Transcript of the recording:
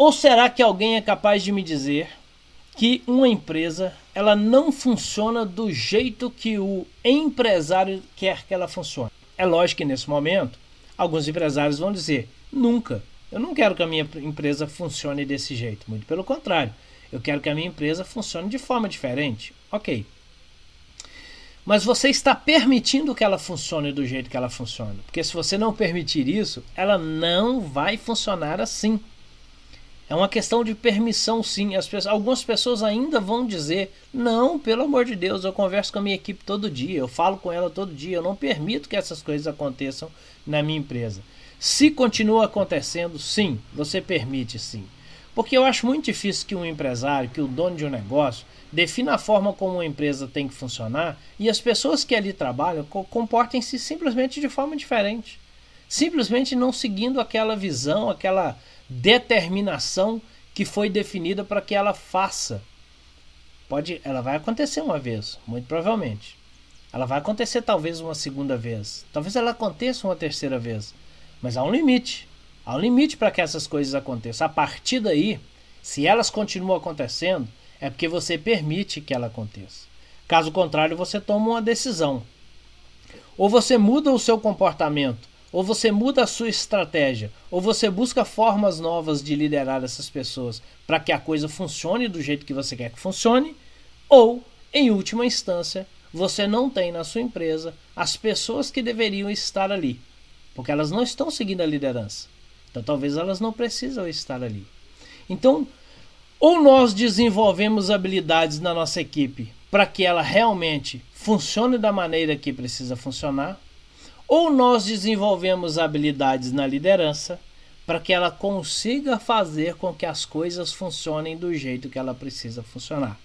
Ou será que alguém é capaz de me dizer que uma empresa ela não funciona do jeito que o empresário quer que ela funcione? É lógico que nesse momento alguns empresários vão dizer: nunca. Eu não quero que a minha empresa funcione desse jeito. Muito pelo contrário. Eu quero que a minha empresa funcione de forma diferente. Ok. Mas você está permitindo que ela funcione do jeito que ela funciona. Porque se você não permitir isso, ela não vai funcionar assim. É uma questão de permissão, sim. As pessoas, algumas pessoas ainda vão dizer: não, pelo amor de Deus, eu converso com a minha equipe todo dia, eu falo com ela todo dia, eu não permito que essas coisas aconteçam na minha empresa. Se continua acontecendo, sim, você permite sim. Porque eu acho muito difícil que um empresário, que o dono de um negócio, defina a forma como uma empresa tem que funcionar e as pessoas que ali trabalham comportem-se simplesmente de forma diferente. Simplesmente não seguindo aquela visão, aquela determinação que foi definida para que ela faça. Pode, ela vai acontecer uma vez, muito provavelmente. Ela vai acontecer talvez uma segunda vez. Talvez ela aconteça uma terceira vez. Mas há um limite. Há um limite para que essas coisas aconteçam. A partir daí, se elas continuam acontecendo, é porque você permite que ela aconteça. Caso contrário, você toma uma decisão. Ou você muda o seu comportamento, ou você muda a sua estratégia, ou você busca formas novas de liderar essas pessoas para que a coisa funcione do jeito que você quer que funcione, ou, em última instância, você não tem na sua empresa as pessoas que deveriam estar ali porque elas não estão seguindo a liderança. Então talvez elas não precisam estar ali. Então, ou nós desenvolvemos habilidades na nossa equipe para que ela realmente funcione da maneira que precisa funcionar, ou nós desenvolvemos habilidades na liderança para que ela consiga fazer com que as coisas funcionem do jeito que ela precisa funcionar.